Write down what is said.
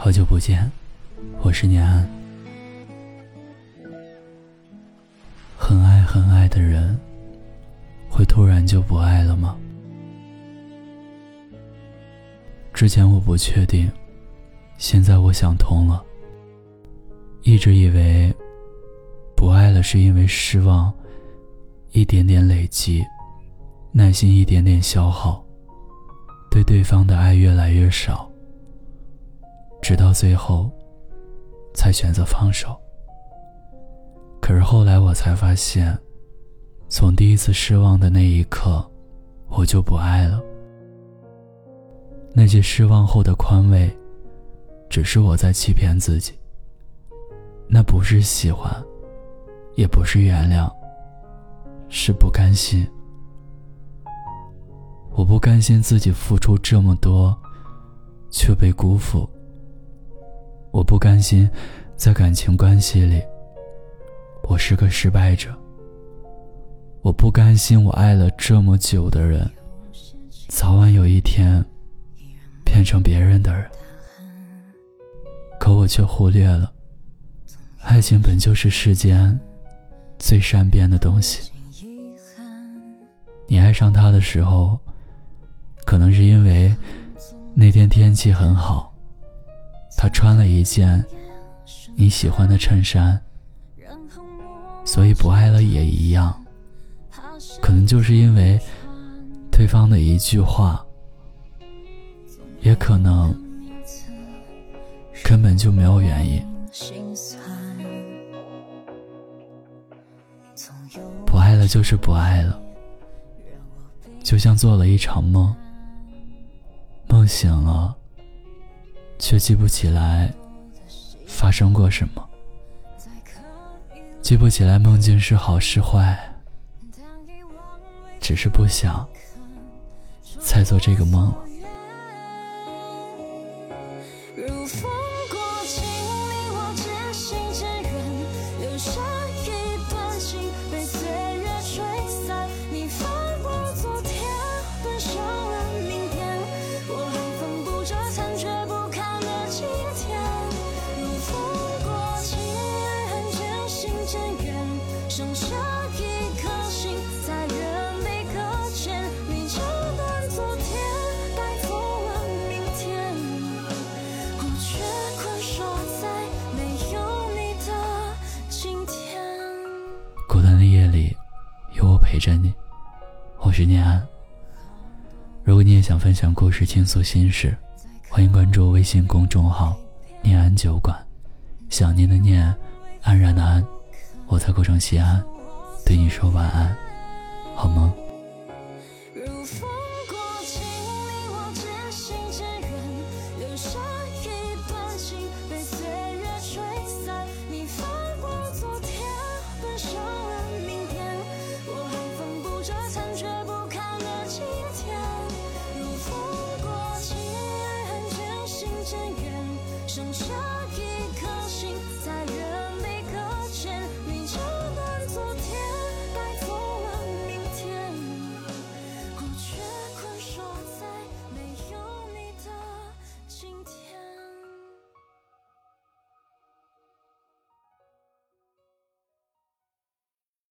好久不见，我是念安。很爱很爱的人，会突然就不爱了吗？之前我不确定，现在我想通了。一直以为不爱了是因为失望，一点点累积，耐心一点点消耗，对对方的爱越来越少。直到最后，才选择放手。可是后来我才发现，从第一次失望的那一刻，我就不爱了。那些失望后的宽慰，只是我在欺骗自己。那不是喜欢，也不是原谅，是不甘心。我不甘心自己付出这么多，却被辜负。我不甘心，在感情关系里，我是个失败者。我不甘心，我爱了这么久的人，早晚有一天变成别人的人。可我却忽略了，爱情本就是世间最善变的东西。你爱上他的时候，可能是因为那天天气很好。他穿了一件你喜欢的衬衫，所以不爱了也一样。可能就是因为对方的一句话，也可能根本就没有原因。不爱了就是不爱了，就像做了一场梦，梦醒了。却记不起来发生过什么，记不起来梦境是好是坏，只是不想再做这个梦了。陪着你，我是念安。如果你也想分享故事、倾诉心事，欢迎关注微信公众号“念安酒馆”。想念的念，安然的安，我在古城西安，对你说晚安，这残缺不堪的今天，如风过，情爱恨渐行渐远，剩下一。